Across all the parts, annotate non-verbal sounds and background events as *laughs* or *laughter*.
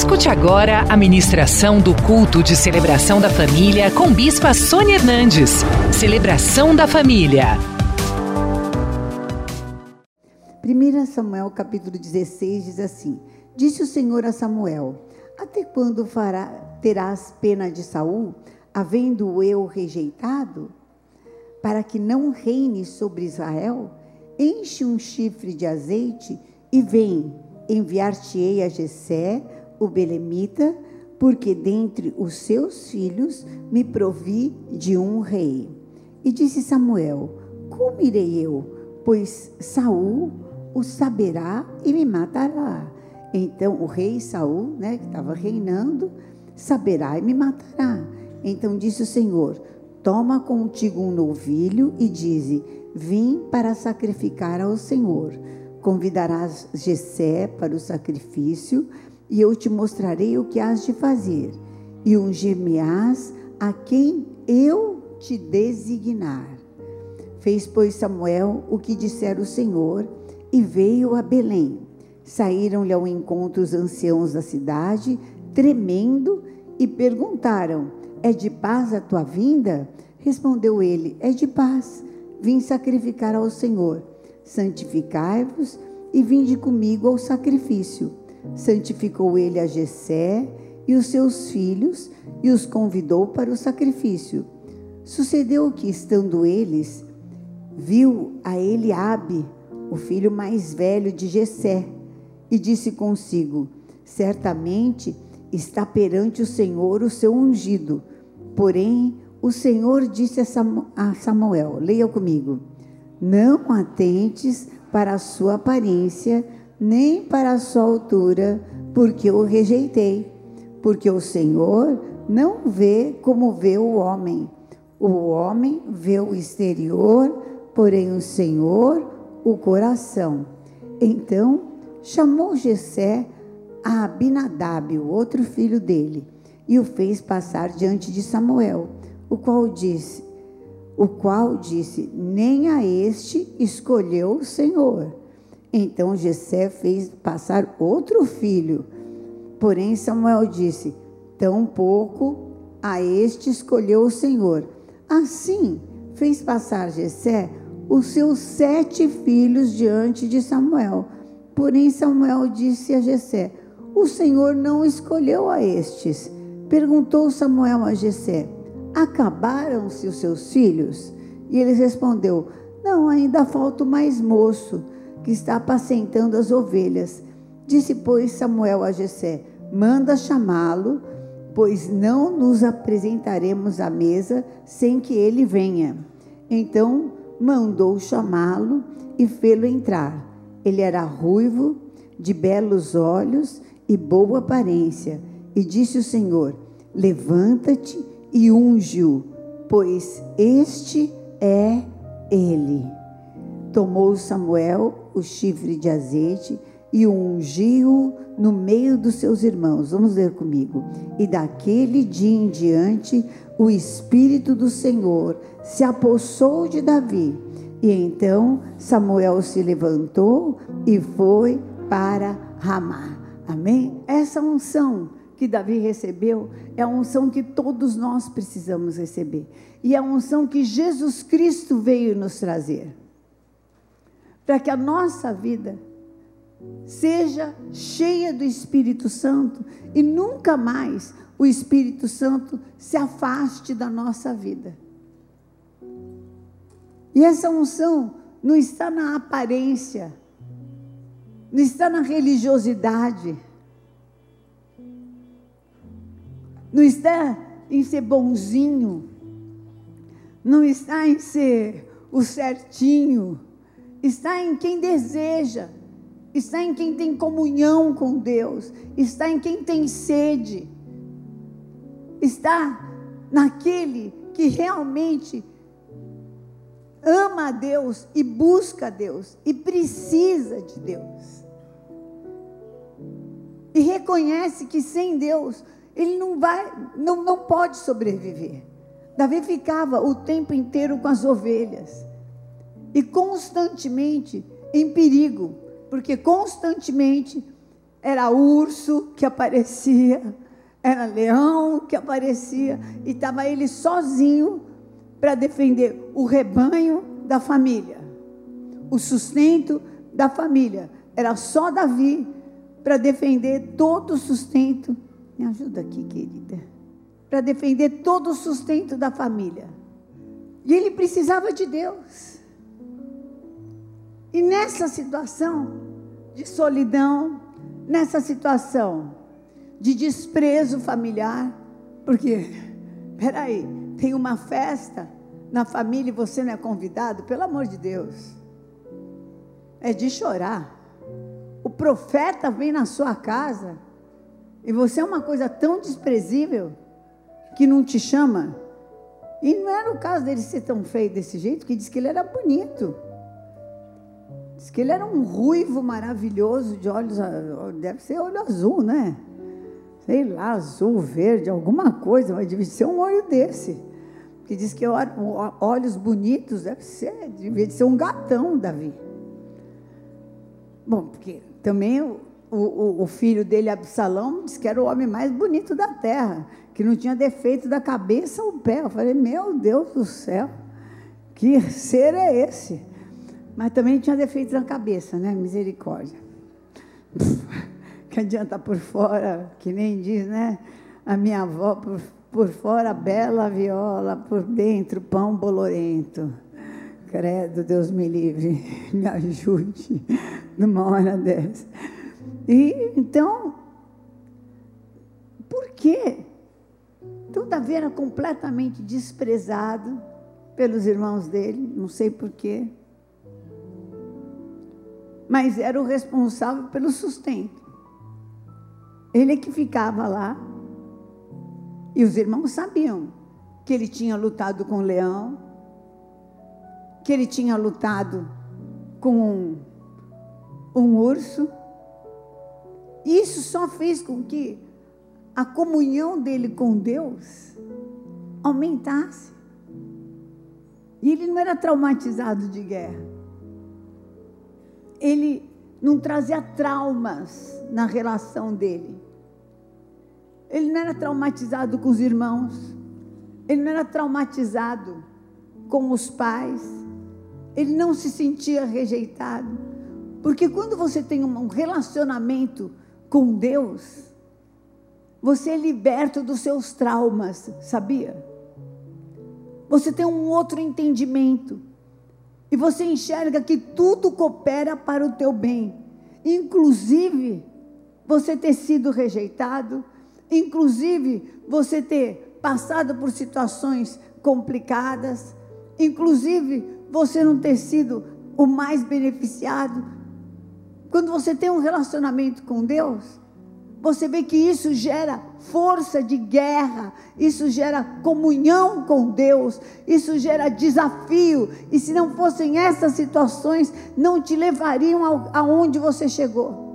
Escute agora a ministração do culto de celebração da família com Bispa Sônia Hernandes. Celebração da família. 1 Samuel capítulo 16 diz assim: Disse o Senhor a Samuel: Até quando fará, terás pena de Saul, havendo eu rejeitado, para que não reine sobre Israel? Enche um chifre de azeite e vem, enviar-te-ei a Jessé, o belemita, porque dentre os seus filhos me provi de um rei. E disse Samuel: Como irei eu? Pois Saul o saberá e me matará. Então o rei Saul, né, que estava reinando, saberá e me matará. Então disse o Senhor: Toma contigo um novilho e dize: Vim para sacrificar ao Senhor. Convidarás Jessé para o sacrifício e eu te mostrarei o que has de fazer, e ungir-me-ás a quem eu te designar. Fez, pois, Samuel o que dissera o Senhor, e veio a Belém. Saíram-lhe ao encontro os anciãos da cidade, tremendo, e perguntaram: É de paz a tua vinda? Respondeu ele: É de paz. Vim sacrificar ao Senhor. Santificai-vos e vinde comigo ao sacrifício santificou ele a Jessé e os seus filhos e os convidou para o sacrifício. Sucedeu que, estando eles, viu a Eliabe, o filho mais velho de Jessé, e disse consigo: Certamente está perante o Senhor o seu ungido. Porém, o Senhor disse a Samuel: Leia comigo: Não atentes para a sua aparência, nem para a sua altura, porque o rejeitei. Porque o Senhor não vê como vê o homem. O homem vê o exterior, porém o Senhor o coração. Então chamou Jessé a Abinadab, o outro filho dele, e o fez passar diante de Samuel, o qual disse: o qual disse: Nem a este escolheu o Senhor então Jessé fez passar outro filho. Porém Samuel disse: Tão pouco a este escolheu o Senhor. Assim fez passar Jessé os seus sete filhos diante de Samuel. Porém Samuel disse a Jessé: O Senhor não escolheu a estes. Perguntou Samuel a Jessé: Acabaram-se os seus filhos? E ele respondeu: Não, ainda falta o mais moço que está apacentando as ovelhas. Disse, pois, Samuel a Jessé: Manda chamá-lo, pois não nos apresentaremos à mesa sem que ele venha. Então mandou chamá-lo e fê-lo entrar. Ele era ruivo, de belos olhos e boa aparência. E disse o Senhor: Levanta-te e unge-o, pois este é ele. Tomou Samuel o chifre de azeite e ungiu no meio dos seus irmãos. Vamos ler comigo. E daquele dia em diante, o Espírito do Senhor se apossou de Davi. E então Samuel se levantou e foi para Ramá. Amém? Essa unção que Davi recebeu é a unção que todos nós precisamos receber. E é a unção que Jesus Cristo veio nos trazer para que a nossa vida seja cheia do Espírito Santo e nunca mais o Espírito Santo se afaste da nossa vida. E essa unção não está na aparência, não está na religiosidade, não está em ser bonzinho, não está em ser o certinho está em quem deseja, está em quem tem comunhão com Deus, está em quem tem sede, está naquele que realmente ama a Deus e busca a Deus e precisa de Deus. E reconhece que sem Deus ele não vai, não, não pode sobreviver. Davi ficava o tempo inteiro com as ovelhas e constantemente em perigo, porque constantemente era urso que aparecia, era leão que aparecia, e estava ele sozinho para defender o rebanho da família, o sustento da família. Era só Davi para defender todo o sustento. Me ajuda aqui, querida. Para defender todo o sustento da família. E ele precisava de Deus. E nessa situação de solidão, nessa situação de desprezo familiar, porque, *laughs* peraí, tem uma festa na família e você não é convidado, pelo amor de Deus, é de chorar. O profeta vem na sua casa e você é uma coisa tão desprezível que não te chama. E não era o caso dele ser tão feio desse jeito, que diz que ele era bonito. Diz que ele era um ruivo maravilhoso, de olhos, deve ser olho azul, né? Sei lá, azul, verde, alguma coisa, mas deve ser um olho desse. Que diz que olhos bonitos, deve ser, deve ser um gatão, Davi. Bom, porque também o, o, o filho dele, Absalão, disse que era o homem mais bonito da terra, que não tinha defeito da cabeça ao pé. Eu falei, meu Deus do céu, que *laughs* ser é esse? Mas também tinha defeito na cabeça, né? Misericórdia. *laughs* Que adianta por fora, que nem diz, né? A minha avó, por, por fora, bela viola, por dentro, pão bolorento. Credo, Deus me livre, *laughs* me ajude *laughs* numa hora dessa. E então, por quê? Todavia era completamente desprezado pelos irmãos dele, não sei porquê mas era o responsável pelo sustento. Ele é que ficava lá. E os irmãos sabiam que ele tinha lutado com o leão, que ele tinha lutado com um, um urso. Isso só fez com que a comunhão dele com Deus aumentasse. E ele não era traumatizado de guerra ele não trazia traumas na relação dele. Ele não era traumatizado com os irmãos, ele não era traumatizado com os pais, ele não se sentia rejeitado. Porque quando você tem um relacionamento com Deus, você é liberto dos seus traumas, sabia? Você tem um outro entendimento. E você enxerga que tudo coopera para o teu bem, inclusive você ter sido rejeitado, inclusive você ter passado por situações complicadas, inclusive você não ter sido o mais beneficiado. Quando você tem um relacionamento com Deus, você vê que isso gera força de guerra, isso gera comunhão com Deus, isso gera desafio. E se não fossem essas situações, não te levariam aonde você chegou.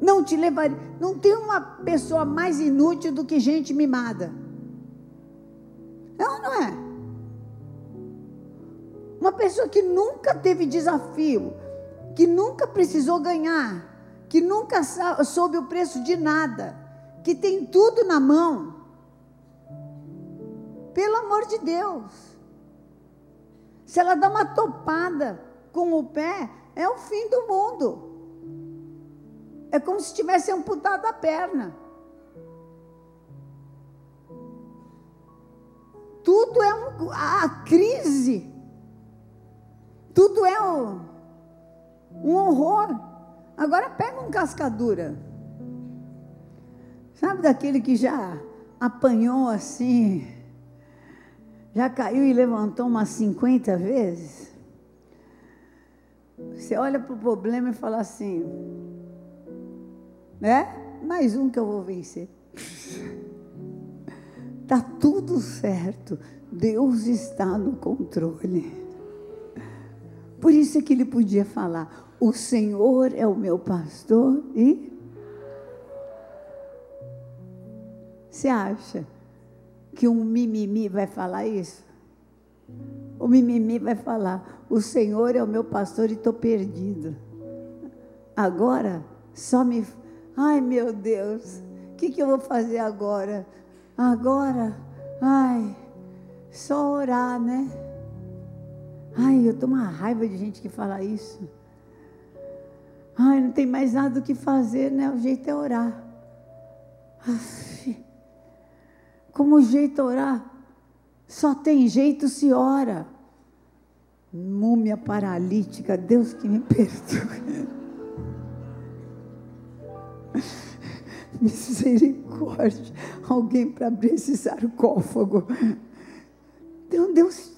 Não te levariam. Não tem uma pessoa mais inútil do que gente mimada. Não, não é? Uma pessoa que nunca teve desafio, que nunca precisou ganhar que nunca soube o preço de nada, que tem tudo na mão. Pelo amor de Deus. Se ela dá uma topada com o pé, é o fim do mundo. É como se tivesse amputado a perna. Tudo é um, a crise. Tudo é um, um horror. Agora pega um cascadura. Sabe daquele que já apanhou assim, já caiu e levantou umas 50 vezes? Você olha para o problema e fala assim, né? Mais um que eu vou vencer. Está *laughs* tudo certo. Deus está no controle. Por isso é que ele podia falar: o Senhor é o meu pastor e. Você acha que um mimimi vai falar isso? O mimimi vai falar: O Senhor é o meu pastor e estou perdido. Agora só me. Ai, meu Deus, o que, que eu vou fazer agora? Agora, ai, só orar, né? Ai, eu tô uma raiva de gente que fala isso. Ai, não tem mais nada do que fazer, né? O jeito é orar. Aff, como jeito orar? Só tem jeito se ora. Múmia paralítica, Deus que me perdoe. *laughs* Misericórdia. Alguém para abrir esse sarcófago. Então Deus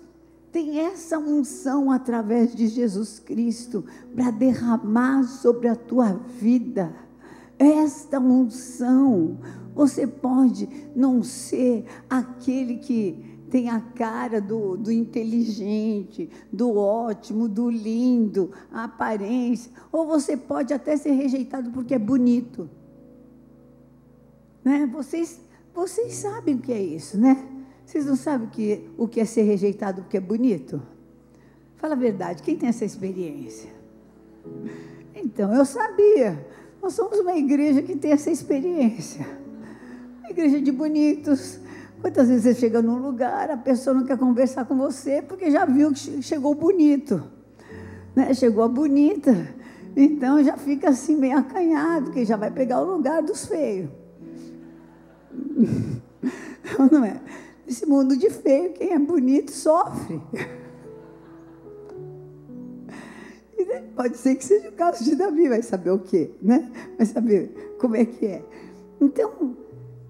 tem essa unção através de Jesus Cristo para derramar sobre a tua vida. Esta unção, você pode não ser aquele que tem a cara do, do inteligente, do ótimo, do lindo, a aparência, ou você pode até ser rejeitado porque é bonito. Né? Vocês, vocês sabem o que é isso, né? Vocês não sabem o que, o que é ser rejeitado porque é bonito? Fala a verdade, quem tem essa experiência? Então, eu sabia. Nós somos uma igreja que tem essa experiência. Uma igreja de bonitos. Quantas vezes você chega num lugar, a pessoa não quer conversar com você porque já viu que chegou bonito. Né? Chegou a bonita. Então já fica assim meio acanhado, que já vai pegar o lugar dos feios. *laughs* Não é? Esse mundo de feio, quem é bonito sofre. E pode ser que seja o caso de Davi, vai saber o quê, né? Vai saber como é que é. Então,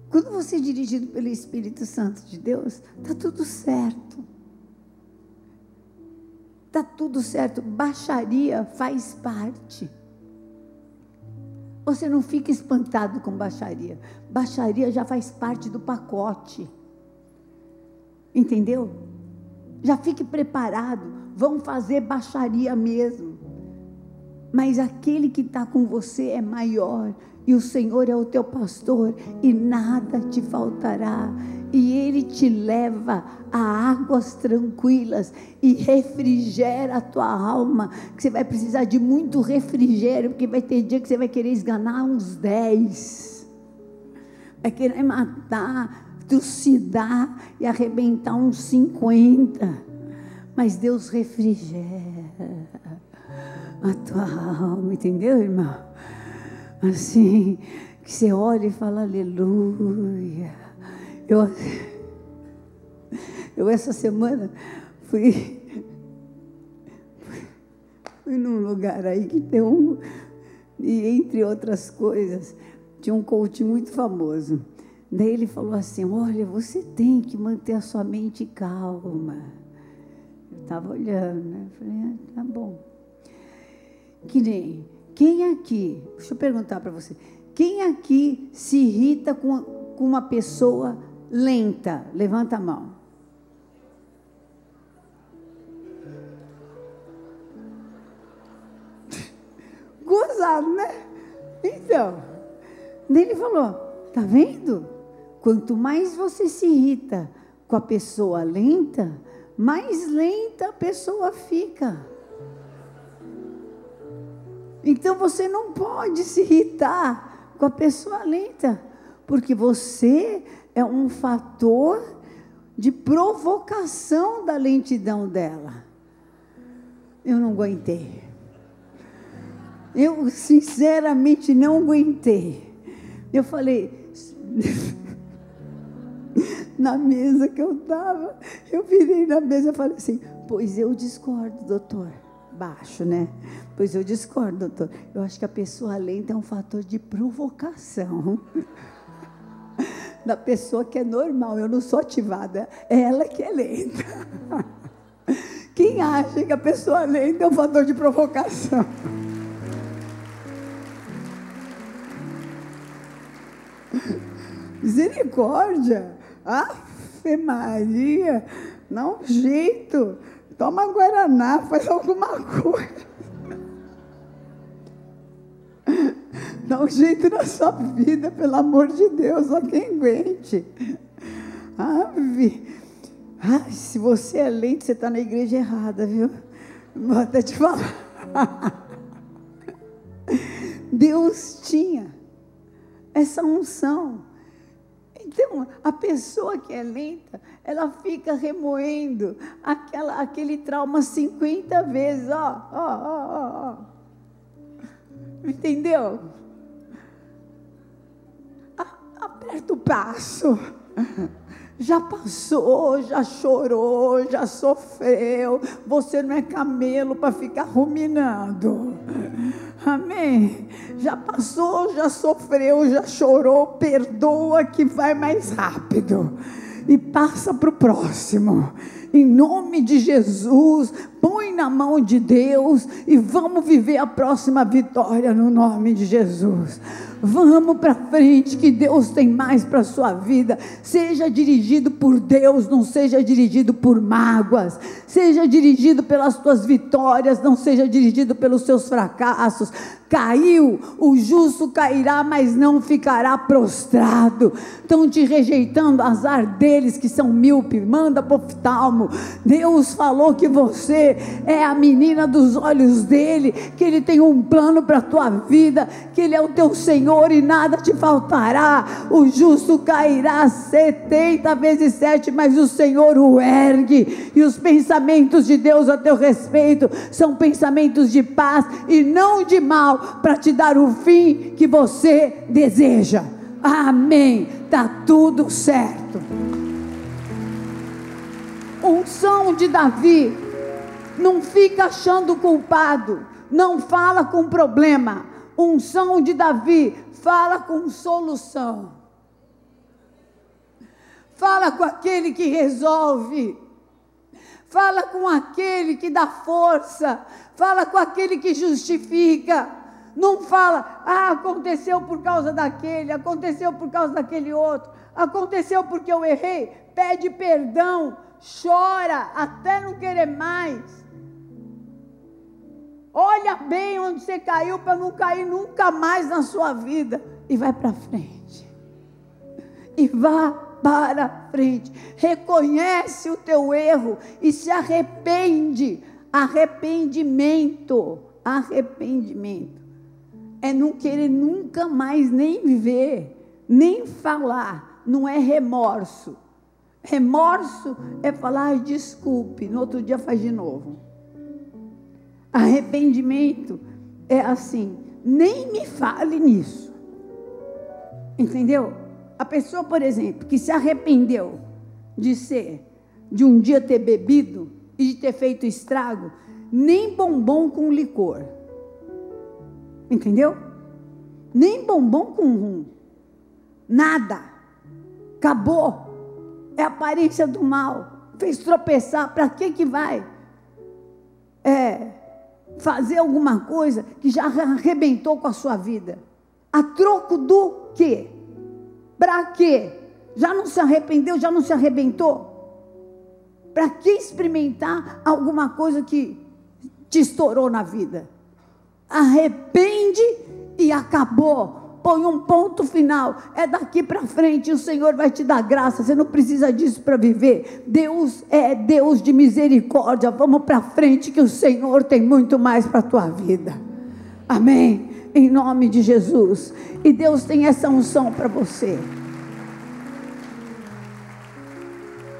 quando você é dirigido pelo Espírito Santo de Deus, está tudo certo. Está tudo certo. Baixaria faz parte. Você não fica espantado com baixaria. Baixaria já faz parte do pacote. Entendeu? Já fique preparado. Vão fazer baixaria mesmo. Mas aquele que está com você é maior. E o Senhor é o teu pastor. E nada te faltará. E Ele te leva a águas tranquilas. E refrigera a tua alma. Que você vai precisar de muito refrigério. Porque vai ter dia que você vai querer esganar uns dez. Vai querer matar trucidar e arrebentar uns 50. Mas Deus refrigera a tua alma, entendeu, irmão? Assim, que você olha e fala aleluia. Eu, eu essa semana fui, fui num lugar aí que tem um, e entre outras coisas, tinha um coach muito famoso. Daí ele falou assim: Olha, você tem que manter a sua mente calma. Eu estava olhando, né? Falei: ah, Tá bom. Que nem, quem aqui, deixa eu perguntar para você: quem aqui se irrita com, com uma pessoa lenta? Levanta a mão. *laughs* Gozado, né? Então, ele falou: Tá vendo? Quanto mais você se irrita com a pessoa lenta, mais lenta a pessoa fica. Então você não pode se irritar com a pessoa lenta, porque você é um fator de provocação da lentidão dela. Eu não aguentei. Eu sinceramente não aguentei. Eu falei, *laughs* na mesa que eu estava. Eu virei na mesa e falei assim: Pois eu discordo, doutor. Baixo, né? Pois eu discordo, doutor. Eu acho que a pessoa lenta é um fator de provocação. da pessoa que é normal, eu não sou ativada, é ela que é lenta. Quem acha que a pessoa lenta é um fator de provocação? Misericórdia. Ave Maria, não jeito. Toma Guaraná, faz alguma coisa. Dá um jeito na sua vida, pelo amor de Deus, só quem aguente. Ave. Ai, se você é lento, você está na igreja errada, viu? Vou até te falar. Deus tinha essa unção. Então, a pessoa que é lenta, ela fica remoendo aquela, aquele trauma 50 vezes, ó, ó, ó, ó. Entendeu? Aperta o passo já passou, já chorou, já sofreu. Você não é camelo para ficar ruminando. Amém. Já passou, já sofreu, já chorou. Perdoa que vai mais rápido. E passa para o próximo. Em nome de Jesus, põe na mão de Deus e vamos viver a próxima vitória no nome de Jesus. Vamos para frente, que Deus tem mais para a sua vida. Seja dirigido por Deus, não seja dirigido por mágoas. Seja dirigido pelas tuas vitórias, não seja dirigido pelos seus fracassos. Caiu, o justo cairá, mas não ficará prostrado. Estão te rejeitando, azar deles que são míope, manda para oftalmo. Deus falou que você é a menina dos olhos dele, que ele tem um plano para a tua vida, que ele é o teu Senhor e nada te faltará. O justo cairá 70 vezes 7, mas o Senhor o ergue. E os pensamentos de Deus a teu respeito são pensamentos de paz e não de mal para te dar o fim que você deseja. Amém. Tá tudo certo. Unção de Davi. Não fica achando culpado. Não fala com problema. Unção de Davi. Fala com solução. Fala com aquele que resolve. Fala com aquele que dá força. Fala com aquele que justifica. Não fala, ah, aconteceu por causa daquele, aconteceu por causa daquele outro, aconteceu porque eu errei. Pede perdão, chora até não querer mais. Olha bem onde você caiu para não cair nunca mais na sua vida e vai para frente. E vá para frente. Reconhece o teu erro e se arrepende. Arrependimento. Arrependimento é não querer nunca mais nem viver, nem falar, não é remorso. Remorso é falar, desculpe, no outro dia faz de novo. Arrependimento é assim, nem me fale nisso. Entendeu? A pessoa, por exemplo, que se arrependeu de ser, de um dia ter bebido e de ter feito estrago, nem bombom com licor Entendeu? Nem bombom com rum. Nada. Acabou. É a aparência do mal. Fez tropeçar. Para que que vai? É, fazer alguma coisa que já arrebentou com a sua vida. A troco do quê? Para quê? Já não se arrependeu? Já não se arrebentou? Para que experimentar alguma coisa que te estourou na vida? arrepende e acabou. Põe um ponto final. É daqui para frente. O Senhor vai te dar graça. Você não precisa disso para viver. Deus é Deus de misericórdia. Vamos para frente, que o Senhor tem muito mais para tua vida. Amém. Em nome de Jesus. E Deus tem essa unção para você.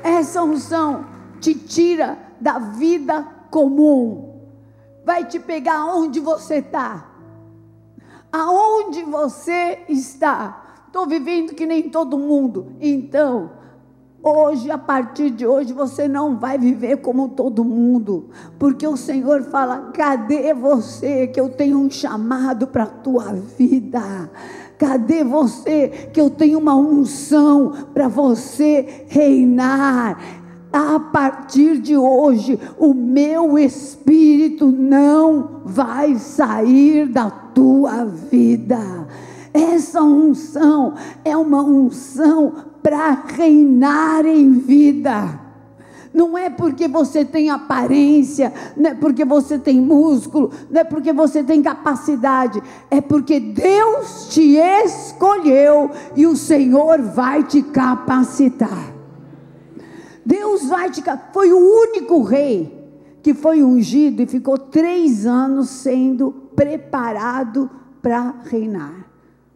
Essa unção te tira da vida comum vai te pegar onde você está. Aonde você está. Estou vivendo que nem todo mundo. Então, hoje, a partir de hoje, você não vai viver como todo mundo. Porque o Senhor fala: cadê você que eu tenho um chamado para a tua vida? Cadê você que eu tenho uma unção para você reinar? A partir de hoje, o meu espírito não vai sair da tua vida. Essa unção é uma unção para reinar em vida. Não é porque você tem aparência, não é porque você tem músculo, não é porque você tem capacidade, é porque Deus te escolheu e o Senhor vai te capacitar. Deus vai te. Foi o único rei que foi ungido e ficou três anos sendo preparado para reinar,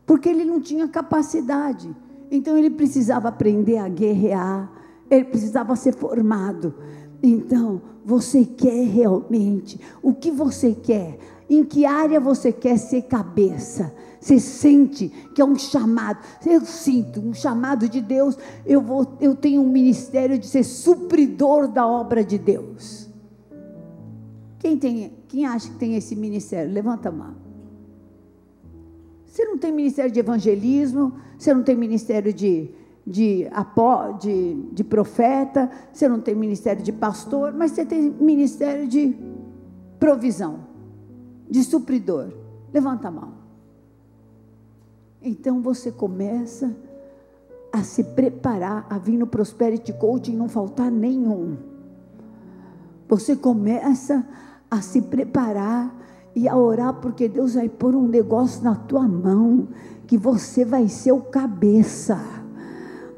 porque ele não tinha capacidade. Então ele precisava aprender a guerrear, ele precisava ser formado. Então, você quer realmente o que você quer? Em que área você quer ser cabeça? Você sente que é um chamado. Eu sinto um chamado de Deus. Eu vou, eu tenho um ministério de ser supridor da obra de Deus. Quem tem, quem acha que tem esse ministério? Levanta a mão. Você não tem ministério de evangelismo, você não tem ministério de, de, de, de profeta, você não tem ministério de pastor, mas você tem ministério de provisão, de supridor. Levanta a mão. Então você começa a se preparar a vir no Prosperity Coaching e não faltar nenhum. Você começa a se preparar e a orar, porque Deus vai pôr um negócio na tua mão, que você vai ser o cabeça.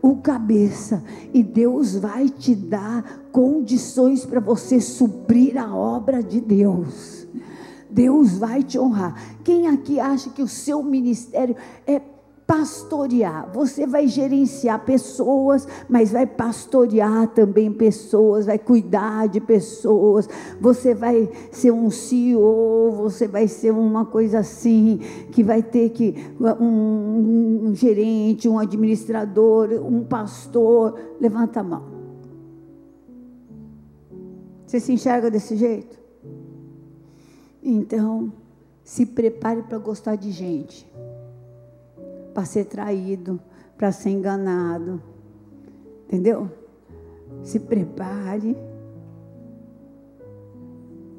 O cabeça, e Deus vai te dar condições para você suprir a obra de Deus. Deus vai te honrar. Quem aqui acha que o seu ministério é pastorear. Você vai gerenciar pessoas, mas vai pastorear também pessoas, vai cuidar de pessoas. Você vai ser um CEO, você vai ser uma coisa assim, que vai ter que um, um gerente, um administrador, um pastor. Levanta a mão. Você se enxerga desse jeito? Então, se prepare para gostar de gente para ser traído, para ser enganado. Entendeu? Se prepare,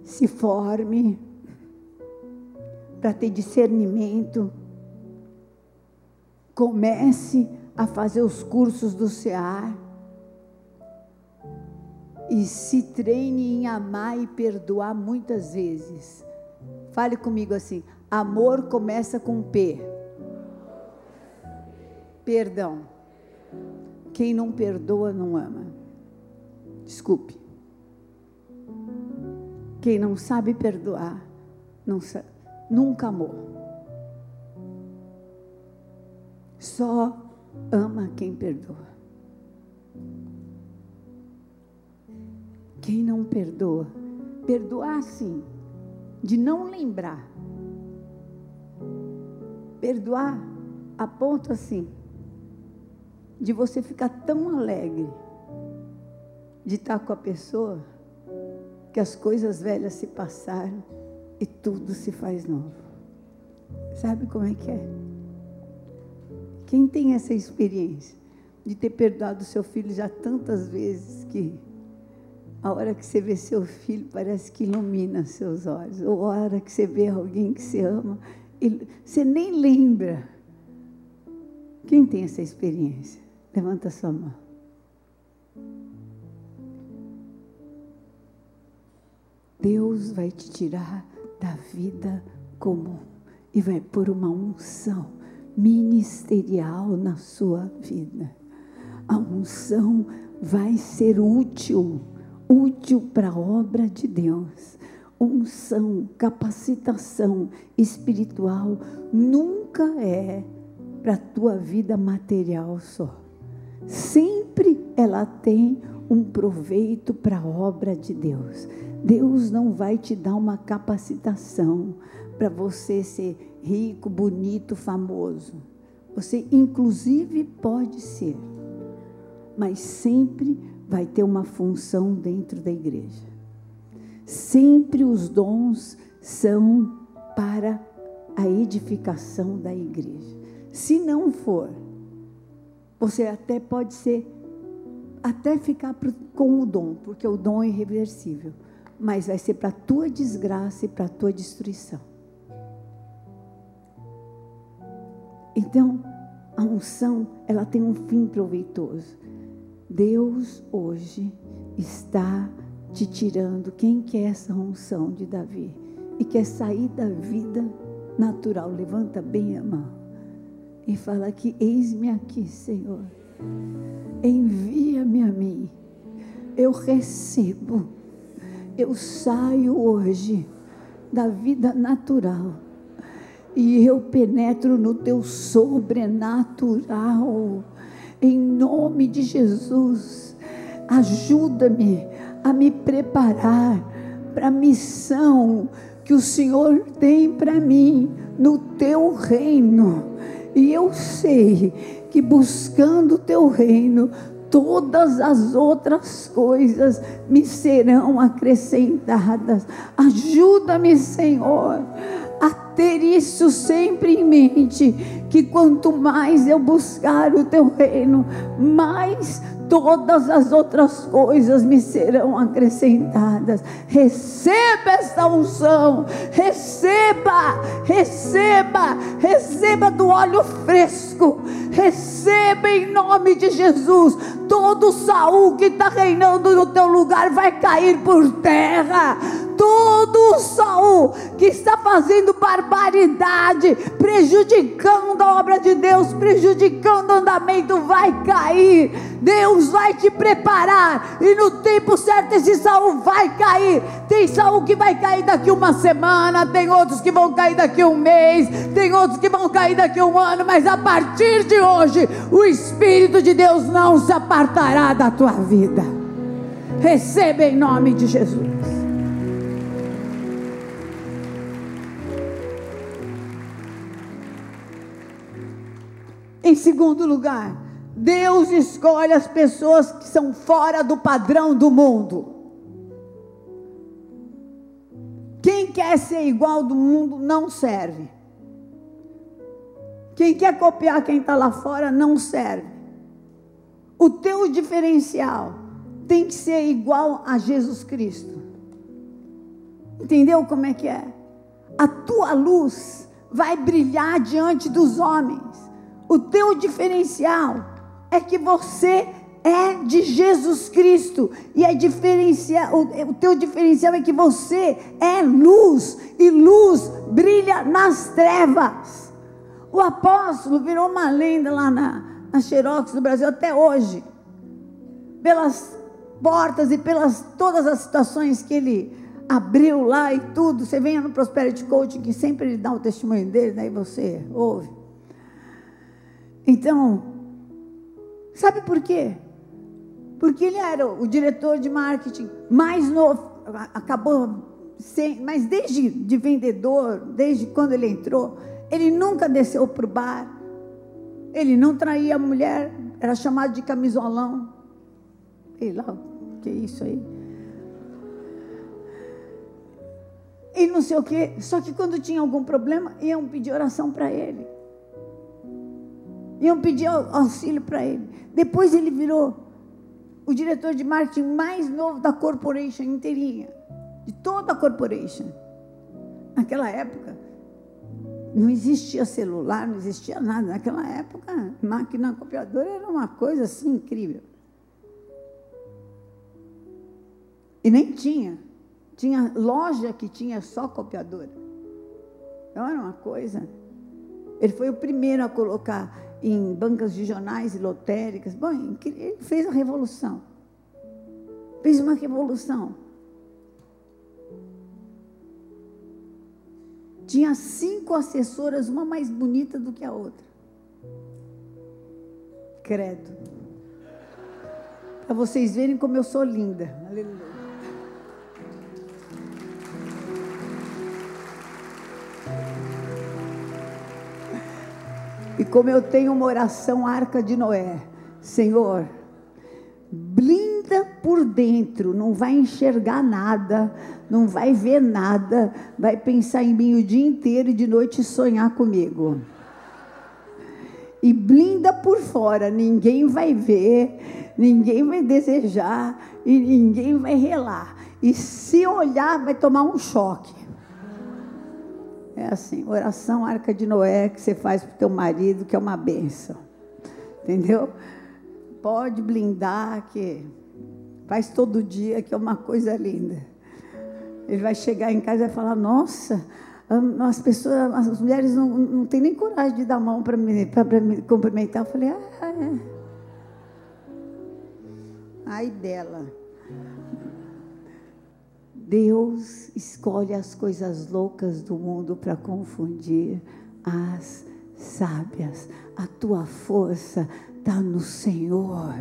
se forme para ter discernimento. Comece a fazer os cursos do CEAR e se treine em amar e perdoar muitas vezes. Fale comigo assim: amor começa com P. Perdão. Quem não perdoa não ama. Desculpe. Quem não sabe perdoar não sabe, nunca amou. Só ama quem perdoa. Quem não perdoa, perdoar sim, de não lembrar. Perdoar a ponto assim de você ficar tão alegre de estar com a pessoa que as coisas velhas se passaram e tudo se faz novo. Sabe como é que é? Quem tem essa experiência de ter perdoado seu filho já tantas vezes que a hora que você vê seu filho parece que ilumina seus olhos, ou a hora que você vê alguém que você ama, você nem lembra. Quem tem essa experiência? Levanta sua mão. Deus vai te tirar da vida comum e vai pôr uma unção ministerial na sua vida. A unção vai ser útil, útil para a obra de Deus. Unção, capacitação espiritual nunca é para a tua vida material só sempre ela tem um proveito para a obra de Deus. Deus não vai te dar uma capacitação para você ser rico, bonito, famoso. Você, inclusive, pode ser, mas sempre vai ter uma função dentro da igreja. Sempre os dons são para a edificação da igreja. Se não for, você até pode ser, até ficar com o dom, porque o dom é irreversível, mas vai ser para a tua desgraça e para a tua destruição. Então, a unção, ela tem um fim proveitoso. Deus hoje está te tirando. Quem quer essa unção de Davi e quer sair da vida natural, levanta bem a mão e fala que eis-me aqui, Senhor. Envia-me a mim. Eu recebo. Eu saio hoje da vida natural e eu penetro no teu sobrenatural. Em nome de Jesus, ajuda-me a me preparar para a missão que o Senhor tem para mim no teu reino. E eu sei que buscando o teu reino, todas as outras coisas me serão acrescentadas. Ajuda-me, Senhor, a ter isso sempre em mente, que quanto mais eu buscar o teu reino, mais todas as outras coisas me serão acrescentadas. Receba esta unção, receba, receba, receba do óleo fresco, receba em nome de Jesus. Todo Saul que está reinando no teu lugar vai cair por terra. Todo Saul que está fazendo barbaridade, prejudicando a obra de Deus, prejudicando o andamento, vai cair. Deus vai te preparar e no tempo certo esse Saul vai cair. Tem Saul que vai cair daqui uma semana, tem outros que vão cair daqui um mês, tem outros que vão cair daqui um ano, mas a partir de hoje o Espírito de Deus não se apartará da tua vida. Receba em nome de Jesus. Em segundo lugar, Deus escolhe as pessoas que são fora do padrão do mundo. Quem quer ser igual do mundo não serve. Quem quer copiar quem está lá fora não serve. O teu diferencial tem que ser igual a Jesus Cristo. Entendeu como é que é? A tua luz vai brilhar diante dos homens. O teu diferencial é que você é de Jesus Cristo e é diferencial, o, o teu diferencial é que você é luz e luz brilha nas trevas. O apóstolo virou uma lenda lá na, na Xerox do Brasil até hoje, pelas portas e pelas todas as situações que ele abriu lá e tudo. Você vem no Prosperity Coaching que sempre ele dá o testemunho dele, daí você ouve. Então, Sabe por quê? Porque ele era o diretor de marketing mais novo, acabou sem, mas desde de vendedor, desde quando ele entrou, ele nunca desceu para o bar, ele não traía a mulher, era chamado de camisolão. Sei lá, o que é isso aí? E não sei o que, só que quando tinha algum problema, iam pedir oração para ele. Iam pedir auxílio para ele. Depois ele virou o diretor de marketing mais novo da corporation inteirinha, de toda a corporation. Naquela época, não existia celular, não existia nada. Naquela época, máquina copiadora era uma coisa assim incrível. E nem tinha. Tinha loja que tinha só copiadora. Então era uma coisa. Ele foi o primeiro a colocar em bancas de jornais e lotéricas. Bom, ele fez a revolução. Fez uma revolução. Tinha cinco assessoras, uma mais bonita do que a outra. Credo. Para vocês verem como eu sou linda. Aleluia. E como eu tenho uma oração arca de Noé, Senhor, blinda por dentro, não vai enxergar nada, não vai ver nada, vai pensar em mim o dia inteiro e de noite sonhar comigo. E blinda por fora, ninguém vai ver, ninguém vai desejar e ninguém vai relar. E se olhar, vai tomar um choque. É assim, oração arca de Noé que você faz para o teu marido, que é uma benção. Entendeu? Pode blindar que faz todo dia, que é uma coisa linda. Ele vai chegar em casa e vai falar, nossa, as pessoas, as mulheres não, não têm nem coragem de dar a mão para me, me cumprimentar. Eu falei, ah, é. Ai dela. Deus escolhe as coisas loucas do mundo para confundir as sábias. A tua força está no Senhor.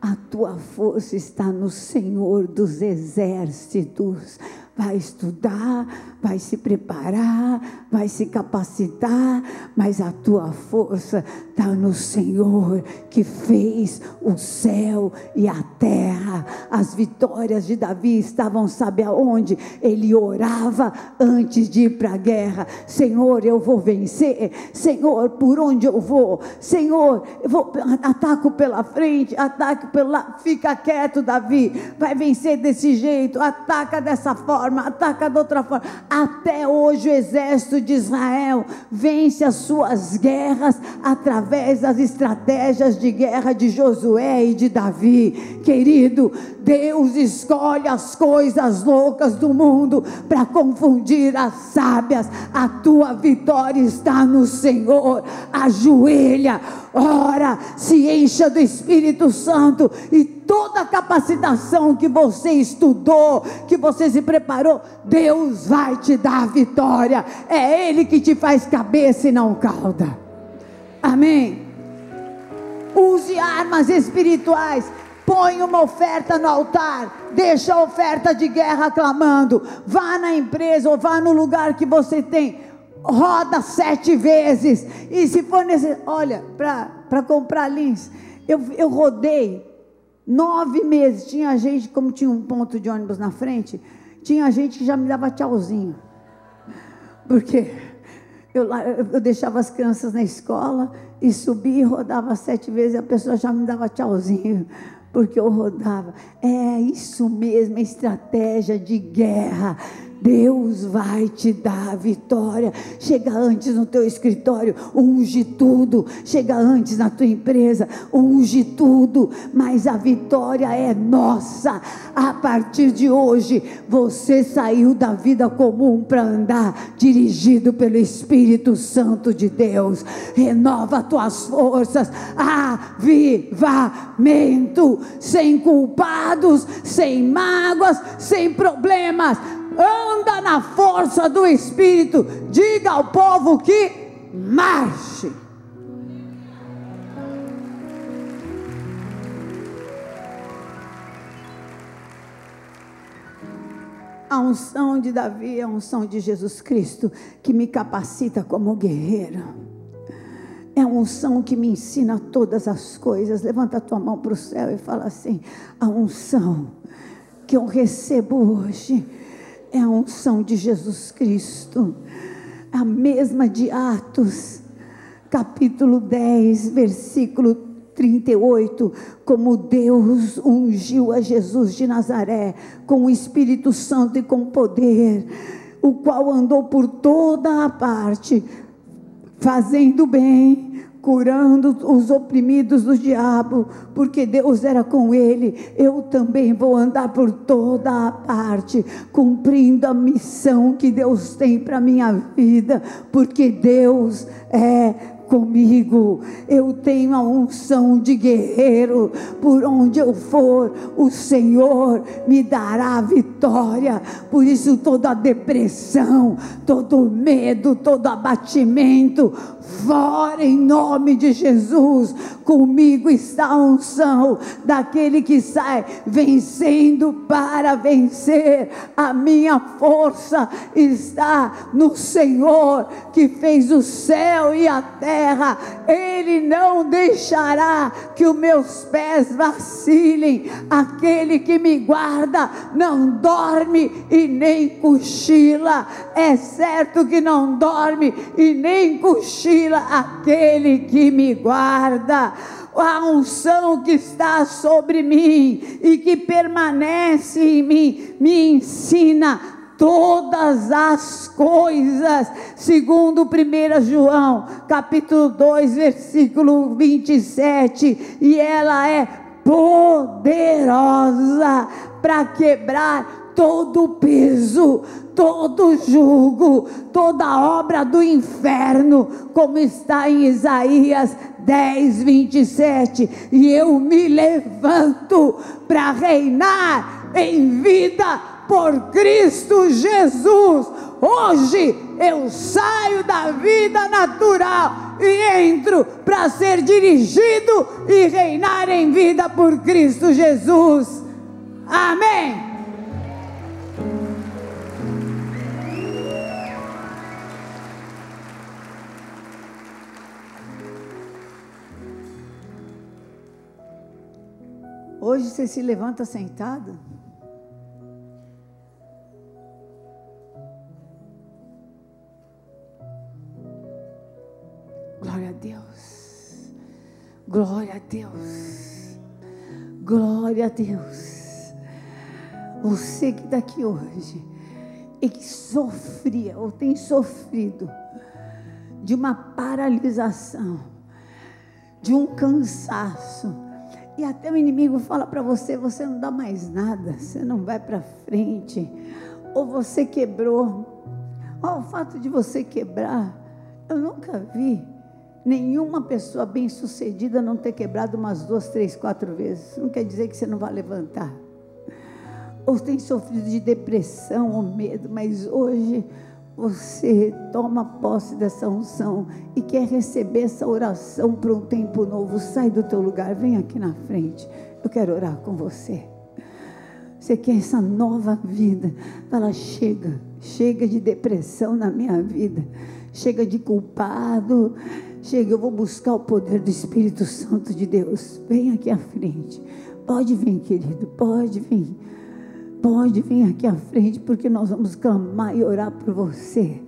A tua força está no Senhor dos exércitos vai estudar, vai se preparar, vai se capacitar, mas a tua força está no Senhor que fez o céu e a terra. As vitórias de Davi estavam, sabe aonde? Ele orava antes de ir para a guerra: Senhor, eu vou vencer. Senhor, por onde eu vou? Senhor, eu vou, ataco pela frente, ataque pelo lado. Fica quieto, Davi, vai vencer desse jeito, ataca dessa forma forma, ataca de outra forma. Até hoje o exército de Israel vence as suas guerras através das estratégias de guerra de Josué e de Davi. Querido, Deus escolhe as coisas loucas do mundo para confundir as sábias. A tua vitória está no Senhor. Ajoelha, ora, se encha do Espírito Santo e toda a capacitação que você estudou, que você se preparou, Deus vai te dar a vitória. É Ele que te faz cabeça e não cauda. Amém. Use armas espirituais. Põe uma oferta no altar, deixa a oferta de guerra clamando. Vá na empresa ou vá no lugar que você tem roda sete vezes. E se for necessário, olha, para comprar lins, eu, eu rodei Nove meses. Tinha gente, como tinha um ponto de ônibus na frente, tinha gente que já me dava tchauzinho. Porque eu, eu deixava as crianças na escola e subia e rodava sete vezes e a pessoa já me dava tchauzinho. Porque eu rodava. É isso mesmo, é estratégia de guerra Deus vai te dar a vitória. Chega antes no teu escritório, unge tudo. Chega antes na tua empresa, unge tudo. Mas a vitória é nossa. A partir de hoje, você saiu da vida comum para andar dirigido pelo Espírito Santo de Deus. Renova tuas forças. Avivamento. Sem culpados, sem mágoas, sem problemas anda na força do Espírito. Diga ao povo que marche. A unção de Davi é a unção de Jesus Cristo que me capacita como guerreiro. É a unção que me ensina todas as coisas. Levanta a tua mão para o céu e fala assim: a unção que eu recebo hoje é a unção de Jesus Cristo, a mesma de Atos, capítulo 10, versículo 38, como Deus ungiu a Jesus de Nazaré com o Espírito Santo e com poder, o qual andou por toda a parte, fazendo bem curando os oprimidos do diabo, porque Deus era com ele. Eu também vou andar por toda a parte, cumprindo a missão que Deus tem para minha vida, porque Deus é comigo. Eu tenho a unção de guerreiro. Por onde eu for, o Senhor me dará vitória. Por isso, toda depressão, todo medo, todo abatimento, fora em nome de Jesus. Comigo está a unção daquele que sai vencendo para vencer. A minha força está no Senhor que fez o céu e a terra. Ele não deixará que os meus pés vacilem. Aquele que me guarda não dorme e nem cochila. É certo que não dorme e nem cochila aquele que me guarda. A unção que está sobre mim e que permanece em mim me ensina todas as coisas, segundo 1 João, capítulo 2, versículo 27, e ela é poderosa para quebrar todo o peso, todo jugo, toda obra do inferno, como está em Isaías 10, 27. E eu me levanto para reinar em vida por Cristo Jesus Hoje eu saio da vida natural e entro para ser dirigido e reinar em vida por Cristo Jesus. Amém. Hoje você se levanta sentado. Glória a Deus. Glória a Deus. Glória a Deus. Você que está aqui hoje e que sofria ou tem sofrido de uma paralisação, de um cansaço, e até o inimigo fala para você: você não dá mais nada, você não vai para frente, ou você quebrou. O fato de você quebrar, eu nunca vi nenhuma pessoa bem-sucedida não ter quebrado umas duas, três, quatro vezes. Não quer dizer que você não vai levantar. Ou tem sofrido de depressão ou medo, mas hoje você toma posse dessa unção e quer receber essa oração para um tempo novo, sai do teu lugar, vem aqui na frente. Eu quero orar com você. Você quer essa nova vida? Fala, chega, chega de depressão na minha vida, chega de culpado, chega, eu vou buscar o poder do Espírito Santo de Deus. Vem aqui à frente. Pode vir, querido, pode vir. Pode vir aqui à frente, porque nós vamos clamar e orar por você.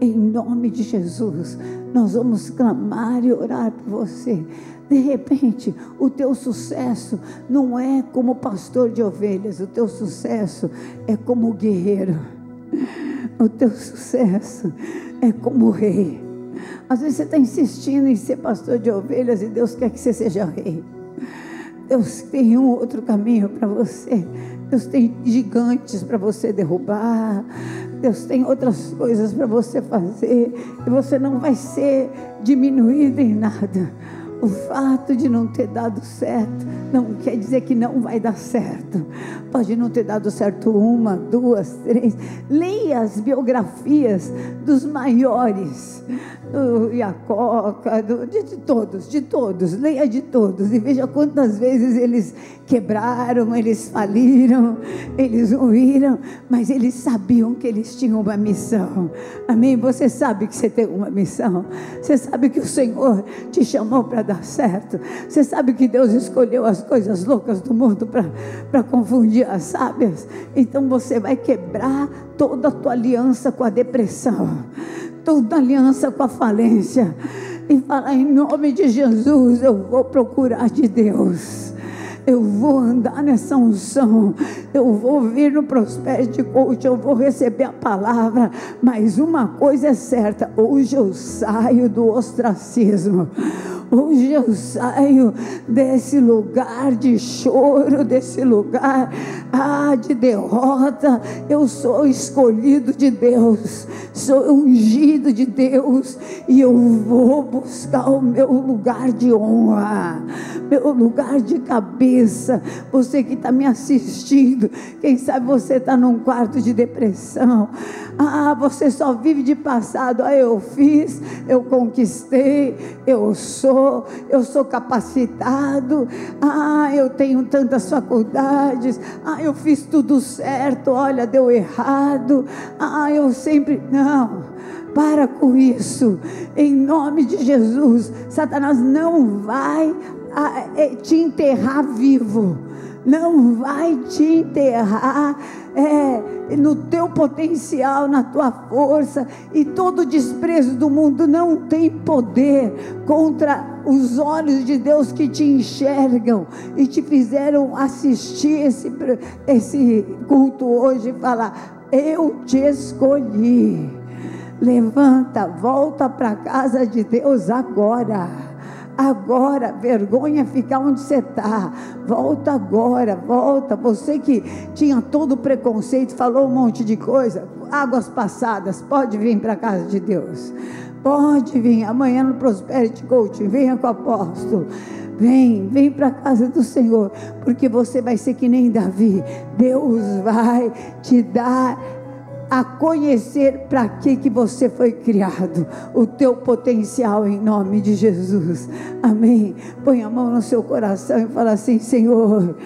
Em nome de Jesus, nós vamos clamar e orar por você. De repente, o teu sucesso não é como pastor de ovelhas, o teu sucesso é como guerreiro. O teu sucesso é como rei. Às vezes você está insistindo em ser pastor de ovelhas e Deus quer que você seja rei. Deus tem um outro caminho para você. Deus tem gigantes para você derrubar. Deus tem outras coisas para você fazer. E você não vai ser diminuído em nada. O fato de não ter dado certo não quer dizer que não vai dar certo. Pode não ter dado certo uma, duas, três. Leia as biografias dos maiores, do Iacoca, do, de, de todos, de todos. Leia de todos e veja quantas vezes eles quebraram, eles faliram, eles ruíram, mas eles sabiam que eles tinham uma missão. Amém? Você sabe que você tem uma missão. Você sabe que o Senhor te chamou para dar certo. Você sabe que Deus escolheu as coisas loucas do mundo para confundir as sábias. Então você vai quebrar toda a tua aliança com a depressão, toda aliança com a falência. E falar em nome de Jesus, eu vou procurar de Deus eu vou andar nessa unção, eu vou vir no Prosperity Coach, eu vou receber a palavra, mas uma coisa é certa: hoje eu saio do ostracismo. Hoje eu saio desse lugar de choro, desse lugar ah, de derrota. Eu sou escolhido de Deus, sou ungido de Deus e eu vou buscar o meu lugar de honra, meu lugar de cabeça. Você que está me assistindo, quem sabe você está num quarto de depressão. Ah, você só vive de passado. Ah, eu fiz, eu conquistei, eu sou eu sou capacitado, ah, eu tenho tantas faculdades, ah, eu fiz tudo certo, olha, deu errado, ah, eu sempre. Não, para com isso, em nome de Jesus, Satanás não vai ah, é, te enterrar vivo. Não vai te enterrar é, no teu potencial, na tua força, e todo desprezo do mundo não tem poder contra os olhos de Deus que te enxergam e te fizeram assistir esse, esse culto hoje e falar: Eu te escolhi. Levanta, volta para a casa de Deus agora agora, vergonha ficar onde você está. Volta agora, volta. Você que tinha todo o preconceito, falou um monte de coisa, águas passadas, pode vir para a casa de Deus. Pode vir amanhã no Prosperity Coaching, venha com o apóstolo. Vem, vem para a casa do Senhor, porque você vai ser que nem Davi. Deus vai te dar a conhecer para que que você foi criado, o teu potencial em nome de Jesus. Amém. Põe a mão no seu coração e fala assim, Senhor,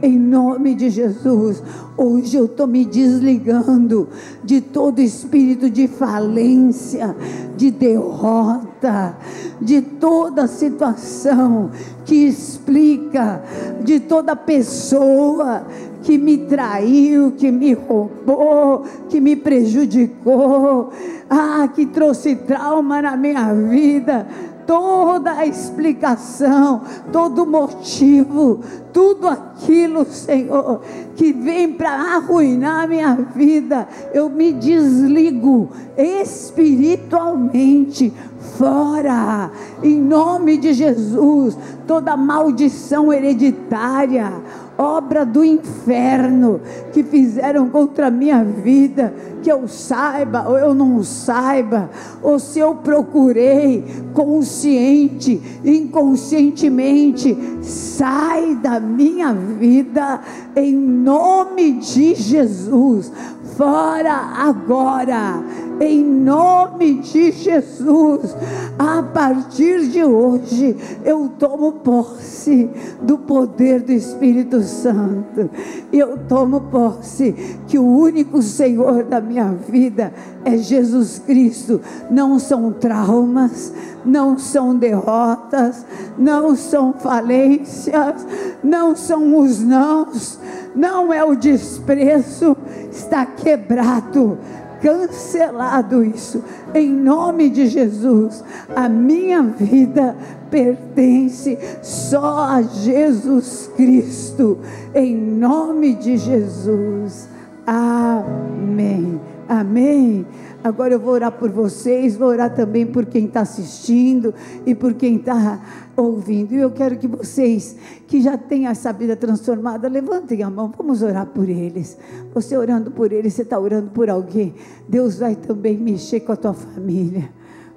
em nome de Jesus, hoje eu estou me desligando de todo espírito de falência, de derrota, de toda situação que explica, de toda pessoa que me traiu, que me roubou, que me prejudicou, ah, que trouxe trauma na minha vida. Toda a explicação, todo motivo, tudo aquilo, Senhor, que vem para arruinar minha vida, eu me desligo espiritualmente, fora, em nome de Jesus, toda maldição hereditária, obra do inferno que fizeram contra a minha vida, que eu saiba ou eu não saiba, ou se eu procurei consciente, inconscientemente, sai da minha vida em nome de Jesus. Fora agora, em nome de Jesus. A partir de hoje, eu tomo posse do poder do Espírito Santo. Eu tomo posse que o único Senhor da minha vida é Jesus Cristo. Não são traumas, não são derrotas, não são falências, não são os nãos, não é o desprezo, está quebrado cancelado isso, em nome de Jesus. A minha vida pertence só a Jesus Cristo, em nome de Jesus. Amém. Amém. Agora eu vou orar por vocês, vou orar também por quem está assistindo e por quem está ouvindo. E eu quero que vocês, que já têm essa vida transformada, levantem a mão, vamos orar por eles. Você orando por eles, você está orando por alguém. Deus vai também mexer com a tua família,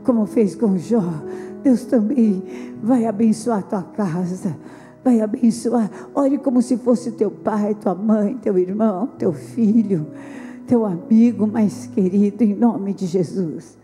como fez com Jó. Deus também vai abençoar a tua casa. Vai abençoar. Olhe como se fosse teu pai, tua mãe, teu irmão, teu filho, teu amigo mais querido, em nome de Jesus.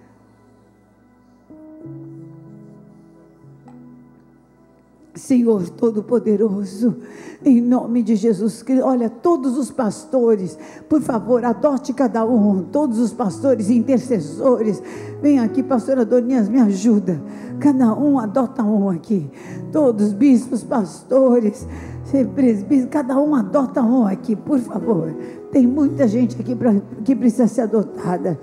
Senhor Todo-Poderoso, em nome de Jesus Cristo, olha, todos os pastores, por favor, adote cada um, todos os pastores intercessores, vem aqui, pastora Donias, me ajuda, cada um adota um aqui, todos, bispos, pastores, presbíteros, cada um adota um aqui, por favor, tem muita gente aqui pra, que precisa ser adotada,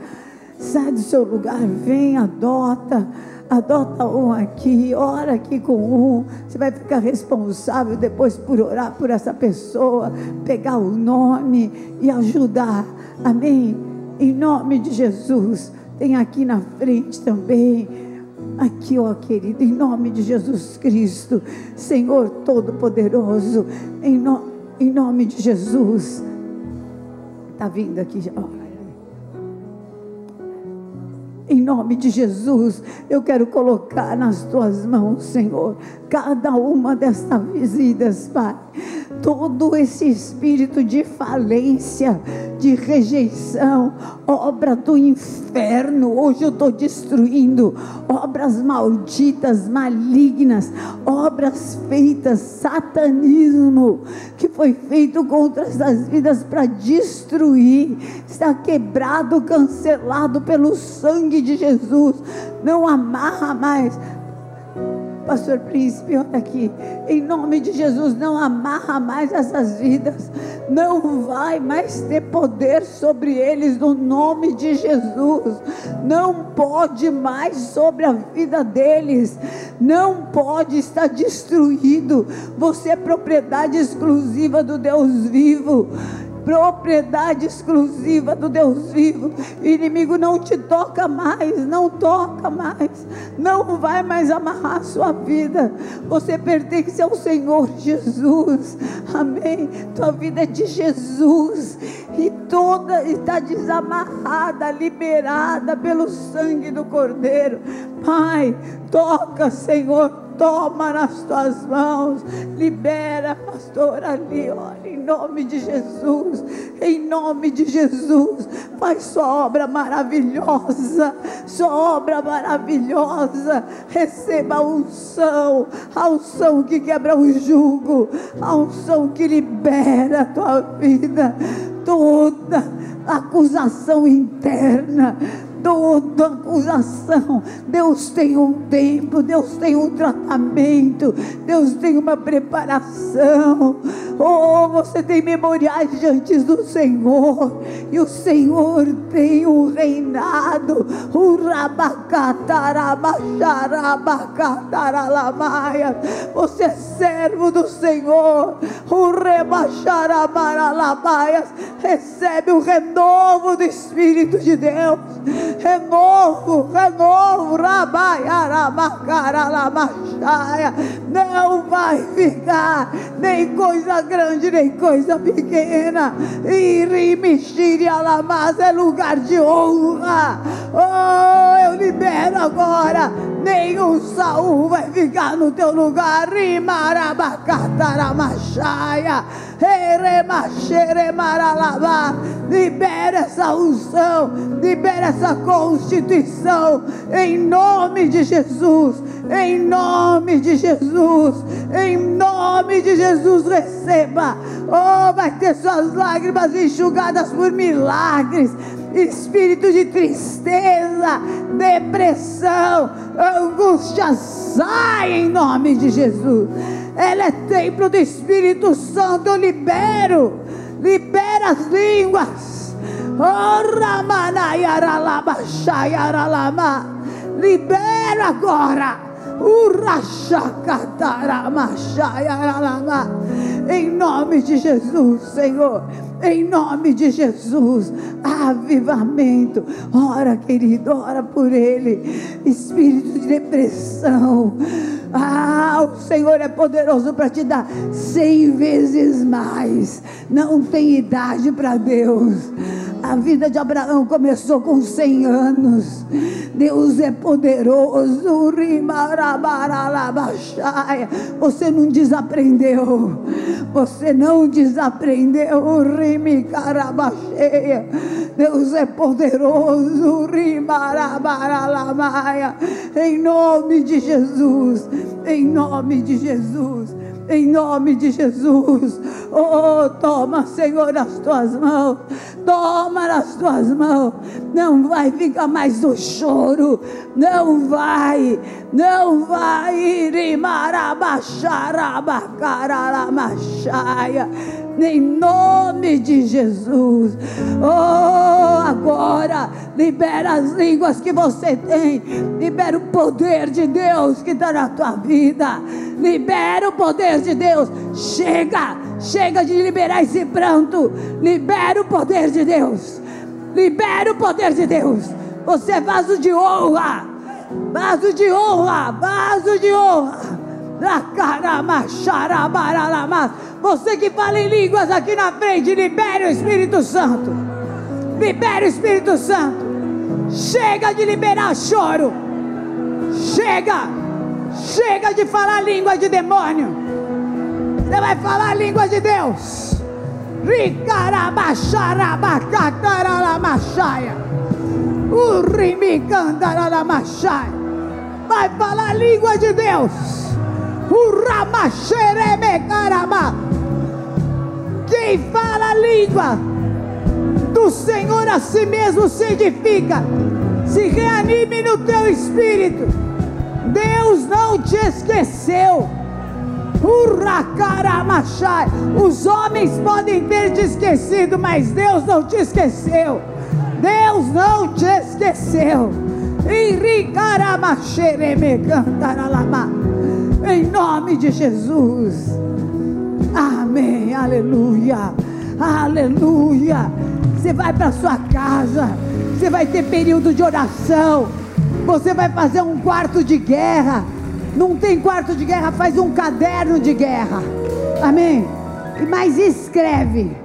sai do seu lugar, vem, adota, adota um aqui, ora aqui com um. Você vai ficar responsável depois por orar por essa pessoa, pegar o nome e ajudar. Amém? Em nome de Jesus. Tem aqui na frente também. Aqui, ó querido, em nome de Jesus Cristo, Senhor Todo-Poderoso, em, no, em nome de Jesus. Está vindo aqui, ó. Em nome de Jesus, eu quero colocar nas tuas mãos, Senhor, cada uma destas visitas, Pai. Todo esse espírito de falência, de rejeição, obra do inferno, hoje eu estou destruindo obras malditas, malignas, obras feitas, satanismo, que foi feito contra essas vidas para destruir, está quebrado, cancelado pelo sangue de Jesus. Não amarra mais Pastor Príncipe, olha aqui. Em nome de Jesus, não amarra mais essas vidas. Não vai mais ter poder sobre eles no nome de Jesus. Não pode mais sobre a vida deles. Não pode estar destruído. Você é propriedade exclusiva do Deus vivo propriedade exclusiva do Deus vivo. O inimigo não te toca mais, não toca mais, não vai mais amarrar a sua vida. Você pertence ao Senhor Jesus. Amém. Tua vida é de Jesus e toda está desamarrada, liberada pelo sangue do Cordeiro. Pai, toca, Senhor toma nas tuas mãos, libera, pastor, ali, olha, em nome de Jesus, em nome de Jesus, faz sua obra maravilhosa, sua obra maravilhosa, receba a unção, a unção que quebra o jugo, a unção que libera a tua vida, toda acusação interna, toda acusação. Deus tem um tempo, Deus tem um tratamento, Deus tem uma preparação. Oh, você tem memoriais diante do Senhor, e o Senhor tem um reinado. O rabacatarabacharabacataralamaias. Você é servo do Senhor. O rebaixaramaralabaias. Recebe o renovo do Espírito de Deus renovo, renovo, rabaiarabacaralamachaya. Não vai ficar nem coisa grande, nem coisa pequena. Irimixirialamas é lugar de honra. Oh, eu libero agora. Nenhum Saul vai ficar no teu lugar. Rimarabacataramachaya. Libera essa unção, libera essa constituição, em nome de Jesus, em nome de Jesus, em nome de Jesus, receba. Oh, vai ter suas lágrimas enxugadas por milagres espírito de tristeza, depressão, angústia, sai em nome de Jesus. Ela é templo do Espírito Santo, eu libero, libera as línguas. Libera agora. Em nome de Jesus, Senhor. Em nome de Jesus, avivamento. Ora, querido, ora por ele. Espírito de depressão. Ah, o Senhor é poderoso para te dar cem vezes mais. Não tem idade para Deus. A vida de Abraão começou com 100 anos. Deus é poderoso. Você não desaprendeu. Você não desaprendeu. Deus é poderoso. Em nome de Jesus. Em nome de Jesus em nome de Jesus. Oh, toma, Senhor, as tuas mãos, toma nas tuas mãos. Não vai ficar mais o choro, não vai, não vai em nome de Jesus. Oh, agora libera as línguas que você tem, libera o poder de Deus que está na tua vida, libera o poder de Deus. Chega, chega de liberar esse pranto, libera o poder de Deus, libera o poder de Deus. Você é vaso de honra, vaso de honra, vaso de honra. Você que fala em línguas aqui na frente, libere o Espírito Santo. Libere o Espírito Santo. Chega de liberar choro. Chega. Chega de falar língua de demônio. Você vai falar língua de Deus. Vai falar a língua de Deus. Quem fala a língua do Senhor a si mesmo se edifica. Se reanime no teu espírito. Deus não te esqueceu. Os homens podem ter te esquecido, mas Deus não te esqueceu. Deus não te esqueceu. Em nome de Jesus. Amém, aleluia, aleluia. Você vai para sua casa, você vai ter período de oração, você vai fazer um quarto de guerra. Não tem quarto de guerra, faz um caderno de guerra. Amém? Mas escreve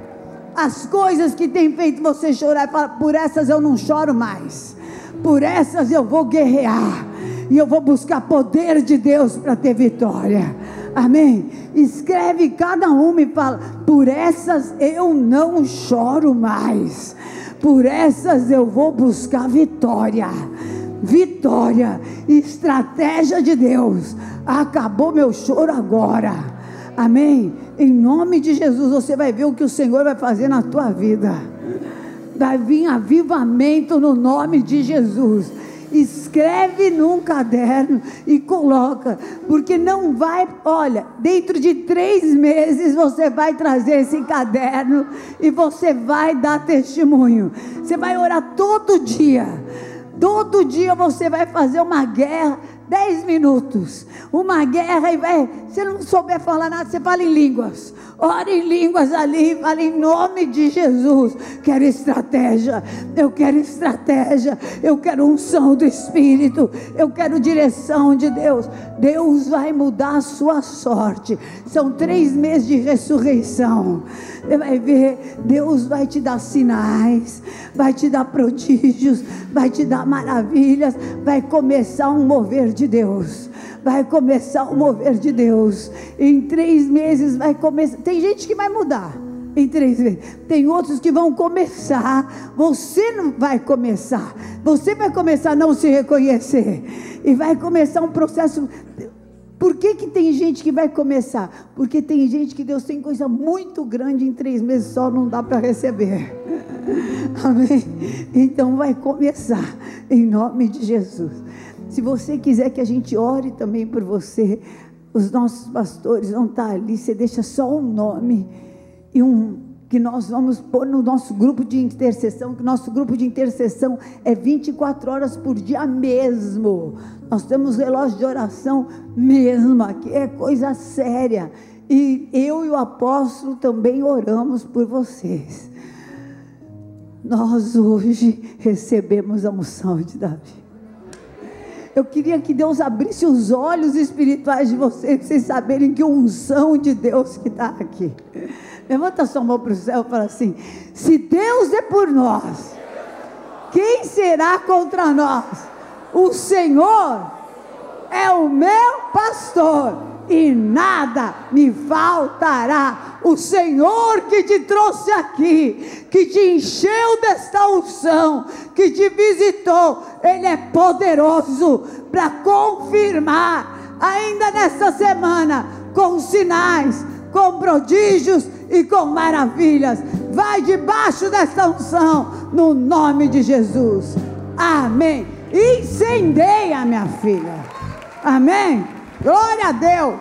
as coisas que tem feito você chorar. Fala, por essas eu não choro mais. Por essas eu vou guerrear e eu vou buscar poder de Deus para ter vitória. Amém? Escreve cada uma e fala: por essas eu não choro mais, por essas eu vou buscar vitória. Vitória, estratégia de Deus. Acabou meu choro agora. Amém? Em nome de Jesus, você vai ver o que o Senhor vai fazer na tua vida. Vai vir avivamento no nome de Jesus escreve num caderno e coloca, porque não vai, olha, dentro de três meses você vai trazer esse caderno e você vai dar testemunho. Você vai orar todo dia. Todo dia você vai fazer uma guerra, dez minutos, uma guerra e vai. Se não souber falar nada, você fala em línguas. Ore em línguas ali, fale em nome de Jesus. Quero estratégia, eu quero estratégia, eu quero unção do Espírito, eu quero direção de Deus. Deus vai mudar a sua sorte. São três meses de ressurreição. Você vai ver, Deus vai te dar sinais, vai te dar prodígios, vai te dar maravilhas, vai começar um mover de Deus vai começar o mover de Deus. Em três meses vai começar. Tem gente que vai mudar em três meses. Tem outros que vão começar. Você não vai começar. Você vai começar a não se reconhecer. E vai começar um processo. Por que, que tem gente que vai começar? Porque tem gente que Deus tem coisa muito grande em três meses só, não dá para receber. *laughs* Amém? Então vai começar, em nome de Jesus. Se você quiser que a gente ore também por você, os nossos pastores vão estar ali. Você deixa só um nome e um que nós vamos pôr no nosso grupo de intercessão, que nosso grupo de intercessão é 24 horas por dia mesmo. Nós temos relógio de oração mesmo, aqui é coisa séria. E eu e o apóstolo também oramos por vocês. Nós hoje recebemos a unção de Davi. Eu queria que Deus abrisse os olhos espirituais de vocês, para vocês saberem que unção de Deus que está aqui. Levanta sua mão para o céu e fala assim: se Deus é por nós, quem será contra nós? O Senhor é o meu pastor e nada me faltará. O Senhor que te trouxe aqui, que te encheu desta unção, que te visitou, Ele é poderoso para confirmar, ainda nesta semana, com sinais, com prodígios e com maravilhas. Vai debaixo desta unção, no nome de Jesus. Amém. Incendeia, minha filha. Amém. Glória a Deus.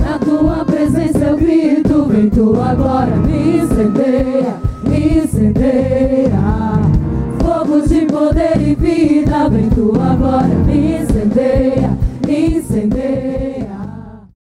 Na tua presença eu grito, vem tua glória me incendeia, me incendeia. Fogo de poder e vida, vem tua glória me incendeia, incendeia.